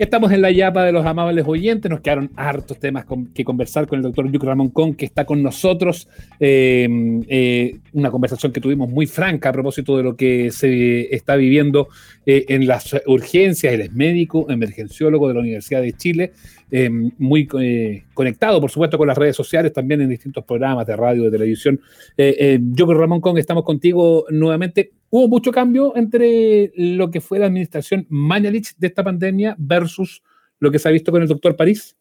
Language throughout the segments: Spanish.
Estamos en la yapa de los amables oyentes, nos quedaron hartos temas que conversar con el doctor Yuc Ramón Con, que está con nosotros. Em, eh, una conversación que tuvimos muy franca a propósito de lo que se está viviendo eh, en las urgencias. Él es médico, emergenciólogo de la Universidad de Chile, muy eh, conectado, por supuesto, con las redes sociales, también en distintos programas de radio, de televisión. Yuc Ramón Con, estamos contigo nuevamente. Hubo mucho cambio entre lo que fue la administración Mañalich de esta pandemia versus lo que se ha visto con el doctor París.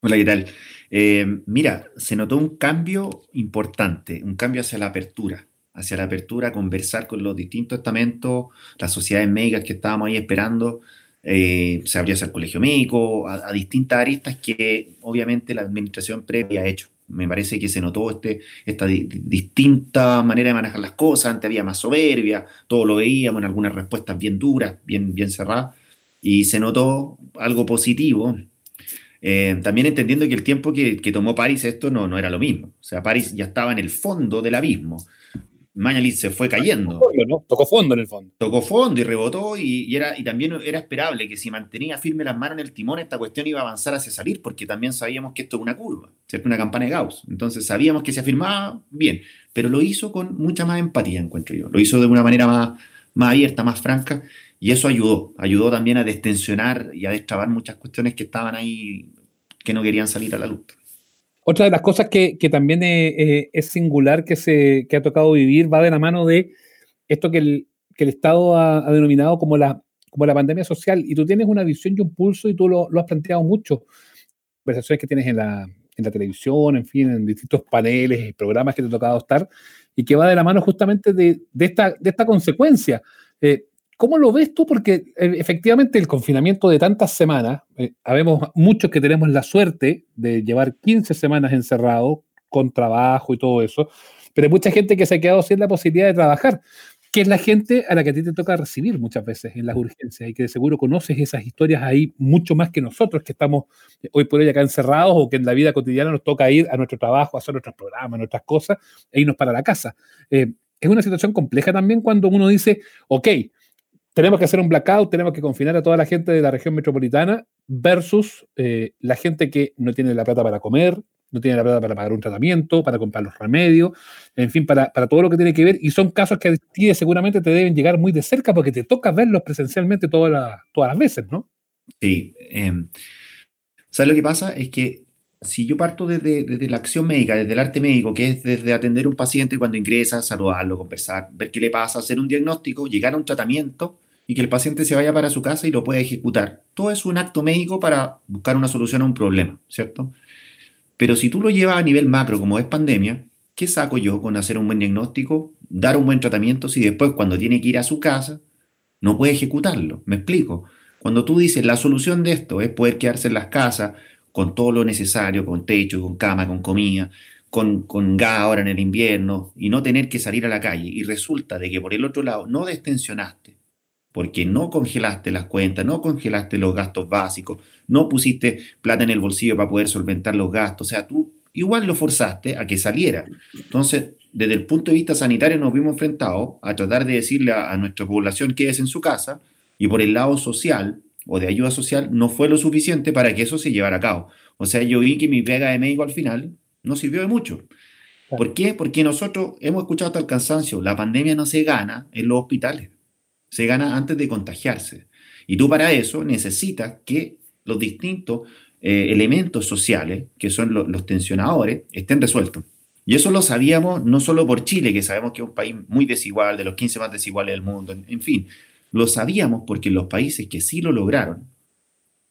Hola, ¿qué tal? Eh, mira, se notó un cambio importante, un cambio hacia la apertura, hacia la apertura, conversar con los distintos estamentos, las sociedades médicas que estábamos ahí esperando, eh, se abrió hacia el colegio médico, a, a, distintas aristas que obviamente la administración previa ha hecho me parece que se notó este, esta distinta manera de manejar las cosas, antes había más soberbia, todo lo veíamos en algunas respuestas bien duras, bien, bien cerradas, y se notó algo positivo. Eh, también entendiendo que el tiempo que, que, tomó París esto no, no era lo mismo. O sea, París ya estaba en el fondo del abismo. Mañalich se fue cayendo. Tocó fondo, en el fondo. Tocó fondo y rebotó y, era, y también era esperable que si mantenía firme las manos en el timón esta cuestión iba a avanzar hacia salir porque también sabíamos que esto es una curva, ¿cierto? una campana de Gauss. Entonces sabíamos que se afirmaba bien, pero lo hizo con mucha más empatía, encuentro yo. Lo hizo de una manera más, más abierta, más franca y eso ayudó. Ayudó también a destensionar y a destrabar muchas cuestiones que estaban ahí que no querían salir a la luz. Otra de las cosas que, también es, singular que, se, ha tocado vivir va de la mano de esto que el, Estado ha, denominado como la, como la pandemia social. Y tú tienes una visión y un pulso y tú lo, has planteado mucho. Conversaciones que tienes en la, televisión, en fin, en distintos paneles y programas que te ha tocado estar, y que va de la mano justamente de, esta, de esta consecuencia. Eh, ¿Cómo lo ves tú? Porque eh, efectivamente el confinamiento de tantas semanas, eh, muchos que tenemos la suerte de llevar 15 semanas encerrados con trabajo y todo eso, pero hay mucha gente que se ha quedado sin la posibilidad de trabajar, que es la gente a la que a ti te toca recibir muchas veces en las urgencias y que de seguro conoces esas historias ahí mucho más que nosotros que estamos hoy por hoy acá encerrados o que en la vida cotidiana nos toca ir a nuestro trabajo, hacer nuestros programas, nuestras cosas e irnos para la casa. Eh, es una situación compleja también cuando uno dice, ok, tenemos que hacer un blackout, tenemos que confinar a toda la gente de la región metropolitana versus eh, la gente que no tiene la plata para comer, no tiene la plata para pagar un tratamiento, para comprar los remedios, en fin, para, todo lo que tiene que ver. Y son casos que a ti seguramente te deben llegar muy de cerca porque te toca verlos presencialmente todas, todas las veces, ¿no? Sí. Em, ¿Sabes lo que pasa? Es que si yo parto desde, desde, la acción médica, desde el arte médico, que es desde atender a un paciente cuando ingresa, saludarlo, conversar, ver qué le pasa, hacer un diagnóstico, llegar a un tratamiento y que el paciente se vaya para su casa y lo pueda ejecutar. Todo es un acto médico para buscar una solución a un problema, ¿cierto? Pero si tú lo llevas a nivel macro, como es pandemia, ¿qué saco yo con hacer un buen diagnóstico, dar un buen tratamiento, si después cuando tiene que ir a su casa no puede ejecutarlo? ¿Me explico? Cuando tú dices la solución de esto es poder quedarse en las casas, con todo lo necesario, con techo, con cama, con comida, con, con gas ahora en el invierno, y no tener que salir a la calle. Y resulta de que por el otro lado no destensionaste, porque no congelaste las cuentas, no congelaste los gastos básicos, no pusiste plata en el bolsillo para poder solventar los gastos. O sea, tú igual lo forzaste a que saliera. Entonces, desde el punto de vista sanitario nos vimos enfrentados a tratar de decirle a, a nuestra población que es en su casa, y por el lado social, o de ayuda social no fue lo suficiente para que eso se llevara a cabo. O sea, yo vi que mi pega de médico al final no sirvió de mucho. ¿Por qué? Porque nosotros hemos escuchado hasta el cansancio, la pandemia no se gana en los hospitales, se gana antes de contagiarse. Y tú para eso necesitas que los distintos eh, elementos sociales, que son los tensionadores, estén resueltos. Y eso lo sabíamos no solo por Chile, que sabemos que es un país muy desigual, de los 15 más desiguales del mundo, en fin, lo sabíamos porque los países que sí lo lograron,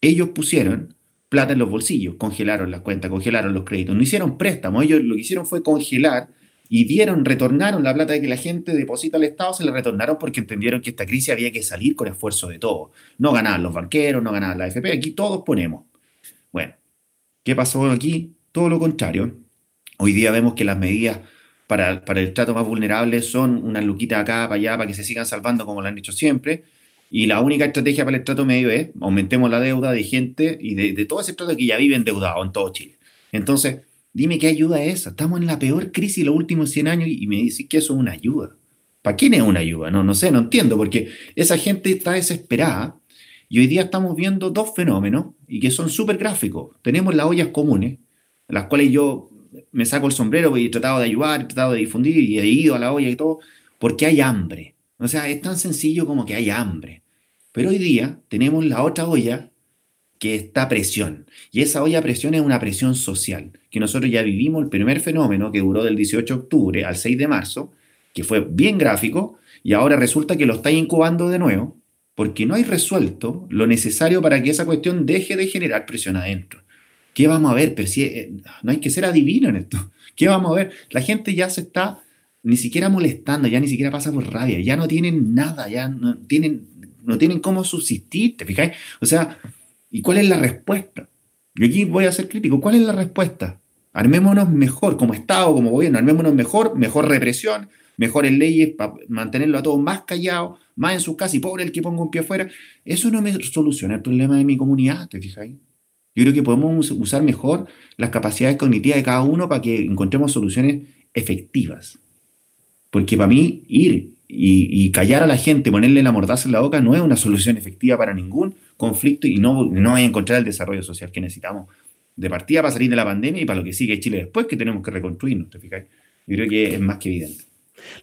ellos pusieron plata en los bolsillos, congelaron las cuentas, congelaron los créditos, no hicieron préstamos, ellos lo que hicieron fue congelar y dieron, retornaron la plata que la gente deposita al Estado, se la retornaron porque entendieron que esta crisis había que salir con esfuerzo de todos. No ganaban los banqueros, no ganaban la AFP, aquí todos ponemos. Bueno, ¿qué pasó aquí? Todo lo contrario. Hoy día vemos que las medidas para, el trato más vulnerable son unas luquitas acá, para allá, para que se sigan salvando como lo han dicho siempre. Y la única estrategia para el trato medio es aumentemos la deuda de gente y de, todo ese trato que ya vive endeudado en todo Chile. Entonces, dime qué ayuda es esa. Estamos en la peor crisis de los últimos 100 años y me dices que eso es una ayuda. ¿Para quién es una ayuda? No, no sé, no entiendo, porque esa gente está desesperada Y hoy día estamos viendo dos fenómenos y que son súper gráficos. Tenemos las ollas comunes, las cuales yo me saco el sombrero y he tratado de ayudar, he tratado de difundir y he ido a la olla y todo, porque hay hambre. O sea, es tan sencillo como que hay hambre. Pero hoy día tenemos la otra olla que está presión. Y esa olla presión es una presión social, que nosotros ya vivimos el primer fenómeno que duró del 18 de octubre al 6 de marzo, que fue bien gráfico, y ahora resulta que lo está incubando de nuevo, porque no hay resuelto lo necesario para que esa cuestión deje de generar presión adentro. ¿Qué vamos a ver? Pero si, eh, no hay que ser adivino en esto. ¿Qué vamos a ver? La gente ya se está ni siquiera molestando, ya ni siquiera pasa por rabia, ya no tienen nada, ya no tienen, no tienen cómo subsistir, ¿te fijáis? O sea, ¿y cuál es la respuesta? Yo aquí voy a ser crítico, ¿cuál es la respuesta? Armémonos mejor como Estado, como gobierno, armémonos mejor, mejor represión, mejores leyes para mantenerlo a todos más callados, más en sus casas y pobre el que ponga un pie afuera. Eso no me soluciona el problema de mi comunidad, ¿te fijáis? Yo creo que podemos usar mejor las capacidades cognitivas de cada uno para que encontremos soluciones efectivas. Porque para mí, ir y, callar a la gente, ponerle la mordaza en la boca, no es una solución efectiva para ningún conflicto y no, no a encontrar el desarrollo social que necesitamos de partida para salir de la pandemia y para lo que sigue Chile después, que tenemos que reconstruirnos, ¿te fijáis? Yo creo que es más que evidente.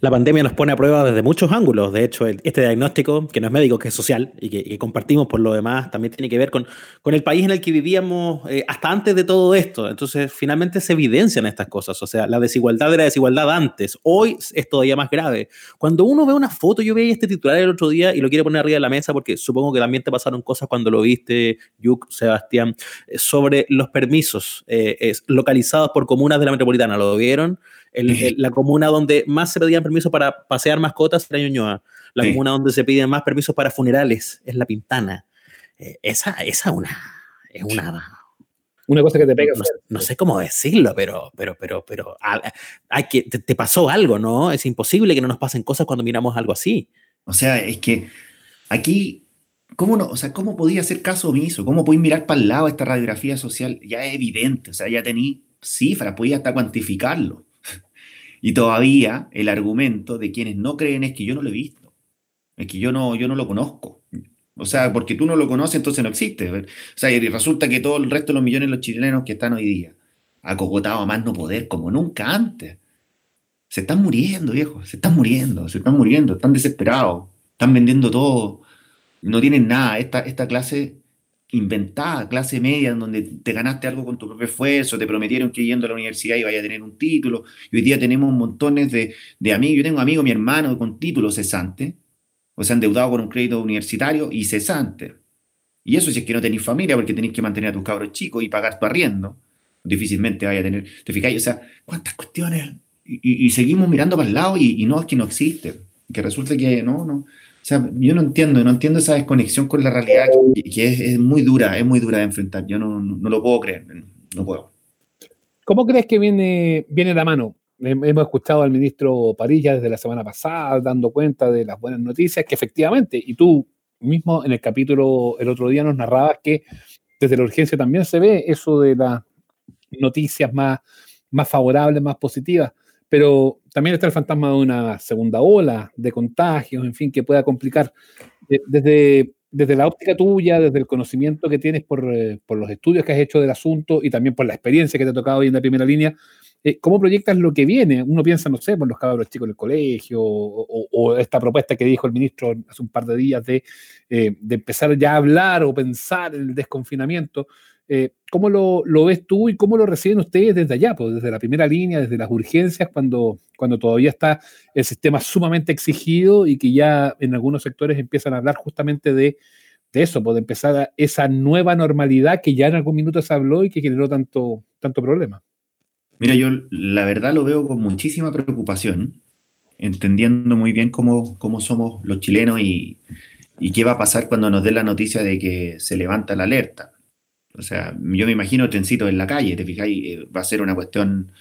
La pandemia nos pone a prueba desde muchos ángulos. De hecho, este diagnóstico, que no es médico, que es social y que, compartimos por lo demás, también tiene que ver con, el país en el que vivíamos eh, hasta antes de todo esto. Entonces, finalmente se evidencian estas cosas. O sea, la desigualdad era desigualdad antes. Hoy es todavía más grave. Cuando uno ve una foto, yo veía este titular el otro día y lo quiero poner arriba de la mesa porque supongo que también te pasaron cosas cuando lo viste, Yuk, Sebastián, eh, sobre los permisos eh, localizados por comunas de la metropolitana. ¿Lo vieron? La comuna donde más se pedían permisos para pasear mascotas era Ñuñoa. La comuna donde se piden más permisos para funerales es La Pintana. Eh, esa, esa una, es una... Una cosa que te pega. No, sé cómo decirlo, pero, pero, pero, pero hay que, te, pasó algo, ¿no? Es imposible que no nos pasen cosas cuando miramos algo así. O sea, es que aquí ¿Cómo, no, o sea, ¿Cómo podía hacer caso omiso? ¿Cómo podéis mirar para el lado esta radiografía social? Ya es evidente, o sea, ya tenéis cifras, podéis hasta cuantificarlo. Y todavía el argumento de quienes no creen es que yo no lo he visto, es que yo no, yo no lo conozco. O sea, porque tú no lo conoces, entonces no existe. O sea, y resulta que todo el resto de los millones de los chilenos que están hoy día, acogotados a más no poder, como nunca antes, se están muriendo, viejo, se están muriendo, se están muriendo, están desesperados, están vendiendo todo, no tienen nada. Esta, esta clase inventada, clase media, en donde te ganaste algo con tu propio esfuerzo, te prometieron que yendo a la universidad iba a tener un título, y hoy día tenemos montones de, de amigos, yo tengo amigos, mi hermano, con título cesante, o sea, endeudado con un crédito universitario y cesante. Y eso si es que no tenéis familia, porque tenéis que mantener a tus cabros chicos y pagar tu arriendo, difícilmente vaya a tener, ¿te fijáis? O sea, ¿cuántas cuestiones? Y, seguimos mirando para el lado y, y no es que no existe, que resulta que no, no, sea, yo no entiendo, no entiendo esa desconexión con la realidad que, es, muy dura, es muy dura de enfrentar. Yo no, no, lo puedo creer, no puedo. ¿Cómo crees que viene, viene la mano? Hemos escuchado al ministro Parilla desde la semana pasada dando cuenta de las buenas noticias, que efectivamente, y tú mismo en el capítulo el otro día nos narrabas que desde la urgencia también se ve eso de las noticias más, más favorables, más positivas pero también está el fantasma de una segunda ola de contagios, en fin, que pueda complicar. Desde, desde la óptica tuya, desde el conocimiento que tienes por, eh, por, los estudios que has hecho del asunto y también por la experiencia que te ha tocado hoy en la primera línea, eh, ¿cómo proyectas lo que viene? Uno piensa, no sé, por los cabros chicos del colegio o, esta propuesta que dijo el ministro hace un par de días de, eh, de empezar ya a hablar o pensar en el desconfinamiento. Eh, ¿Cómo lo, ves tú y cómo lo reciben ustedes desde allá, pues, desde la primera línea, desde las urgencias, cuando, cuando todavía está el sistema sumamente exigido y que ya en algunos sectores empiezan a hablar justamente de, eso, pues, de empezar esa nueva normalidad que ya en algún minuto se habló y que generó tanto, tanto problema? Mira, yo la verdad lo veo con muchísima preocupación, entendiendo muy bien cómo, cómo somos los chilenos y, y qué va a pasar cuando nos den la noticia de que se levanta la alerta o sea, yo me imagino trencitos en la calle, ¿te fijáis? Eh, va a ser una cuestión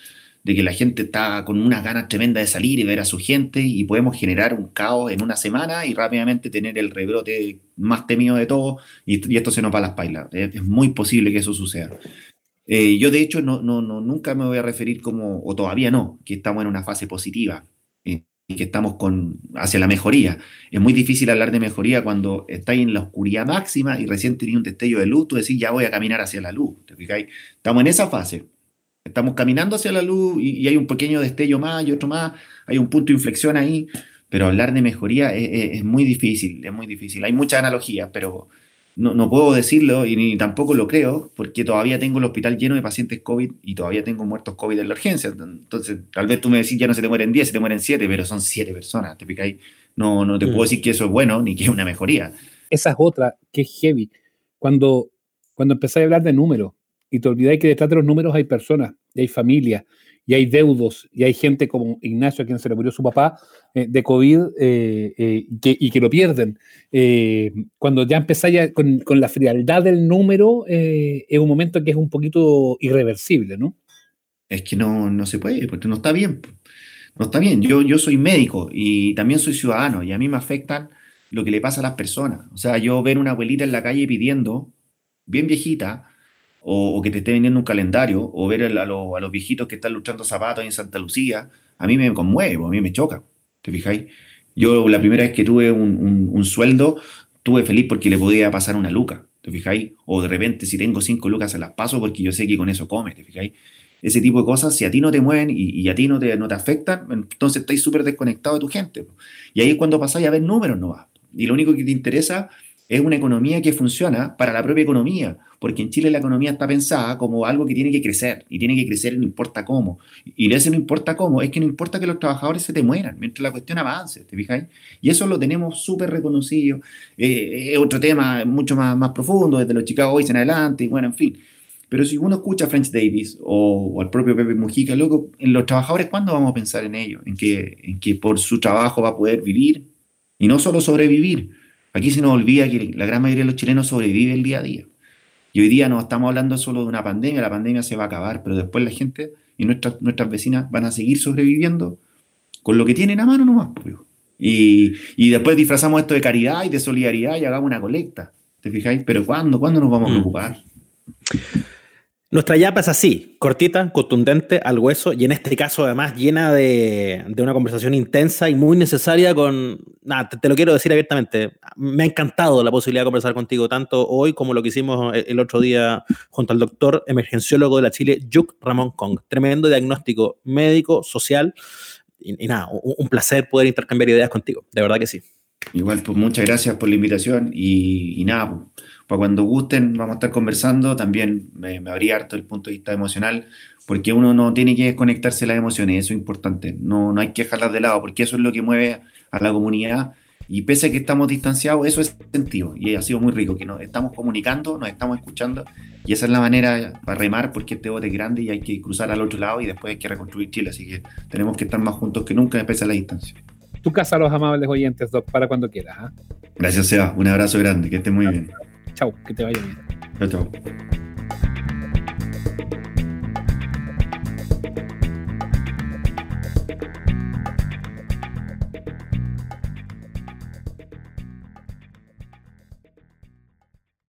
de que la gente está con unas ganas tremendas de salir y ver a su gente y podemos generar un caos en una semana y rápidamente tener el rebrote más temido de todo y, esto se nos va a las pailas. Es, muy posible que eso suceda. Eh, yo de hecho no, no, no, nunca me voy a referir como, o todavía no, que estamos en una fase positiva. Eh, que estamos con, hacia la mejoría. Es muy difícil hablar de mejoría cuando estáis en la oscuridad máxima y recién tenéis un destello de luz, tú decís, ya voy a caminar hacia la luz. ¿te fijáis? Estamos en esa fase. Estamos caminando hacia la luz y, hay un pequeño destello más y otro más, hay un punto de inflexión ahí, pero hablar de mejoría es, muy difícil, es muy difícil. Hay muchas analogías, pero no, no, puedo decirlo y ni tampoco lo creo, porque todavía tengo el hospital lleno de pacientes COVID y todavía tengo muertos COVID en la urgencia. Entonces, tal vez tú me decís, ya no se te mueren 10, se te mueren 7, pero son 7 personas, ¿te picáis? No, no te puedo mm. decir que eso es bueno ni que es una mejoría. Esa es otra que es heavy. Cuando, cuando empezáis a hablar de números y te olvidáis que detrás de los números hay personas y hay familias y hay deudos, y hay gente como Ignacio, a quien se le murió su papá eh, de COVID eh, eh, y que lo pierden. cuando ya empezáis con, con, la frialdad del número, es un momento que es un poquito irreversible, ¿no? Es que no, no se puede, porque no está bien. No está bien. Yo, yo soy médico y también soy ciudadano, y a mí me afectan lo que le pasa a las personas. O sea, yo ver una abuelita en la calle pidiendo, bien viejita, o, que te esté vendiendo un calendario, o ver a, los viejitos que están luchando zapatos en Santa Lucía, a mí me conmueve, a mí me choca, ¿te fijáis? Yo la primera vez que tuve un, sueldo, tuve feliz porque le podía pasar una luca, ¿te fijáis? O de repente si tengo cinco lucas se las paso porque yo sé que con eso come, ¿te fijáis? Ese tipo de cosas, si a ti no te mueven y, a ti no te, no te afectan, entonces estáis súper desconectado de tu gente. Y ahí es cuando pasáis a ver números no va. Y lo único que te interesa es una economía que funciona para la propia economía, porque en Chile la economía está pensada como algo que tiene que crecer, y tiene que crecer no importa cómo. Y ese no importa cómo, es que no importa que los trabajadores se te mueran, mientras la cuestión avance, ¿te fijáis? Y eso lo tenemos súper reconocido. Eh, es otro tema mucho más, más profundo, desde los Chicago Boys en adelante, y bueno, en fin. Pero si uno escucha a French Davis o, al propio Pepe Mujica, loco, en los trabajadores, ¿cuándo vamos a pensar en ellos? En que, en que por su trabajo va a poder vivir y no solo sobrevivir Aquí se nos olvida que la gran mayoría de los chilenos sobrevive el día a día. Y hoy día no estamos hablando solo de una pandemia, la pandemia se va a acabar, pero después la gente y nuestras, nuestras vecinas van a seguir sobreviviendo con lo que tienen a mano nomás. Pues. Y, y después disfrazamos esto de caridad y de solidaridad y hagamos una colecta. ¿Te fijáis? Pero ¿cuándo? ¿Cuándo nos vamos a mm. Nuestra yapa es así, cortita, contundente, al hueso, y en este caso además llena de, una conversación intensa y muy necesaria con... Nada, te, lo quiero decir abiertamente, me ha encantado la posibilidad de conversar contigo, tanto hoy como lo que hicimos el, otro día junto al doctor emergenciólogo de la Chile, Yuk Ramón Kong. Tremendo diagnóstico médico, social, y, nada, un, placer poder intercambiar ideas contigo, de verdad que sí. Igual, pues muchas gracias por la invitación y, y nada, pues, para cuando gusten, vamos a estar conversando. También me, me abría harto el punto de vista emocional, porque uno no tiene que desconectarse de las emociones, eso es importante. No, no hay que dejarlas de lado, porque eso es lo que mueve a la comunidad. Y pese a que estamos distanciados, eso es sentido. Y ha sido muy rico, que nos estamos comunicando, nos estamos escuchando. Y esa es la manera para remar, porque este bote es grande y hay que cruzar al otro lado y después hay que reconstruir Chile. Así que tenemos que estar más juntos que nunca, pese a la distancia. Tu casa los amables oyentes, Doc, para cuando quieras. ¿ah? Gracias, Seba. Un abrazo grande, que esté muy bien. Chao, que te vaya bien. Chao, chao.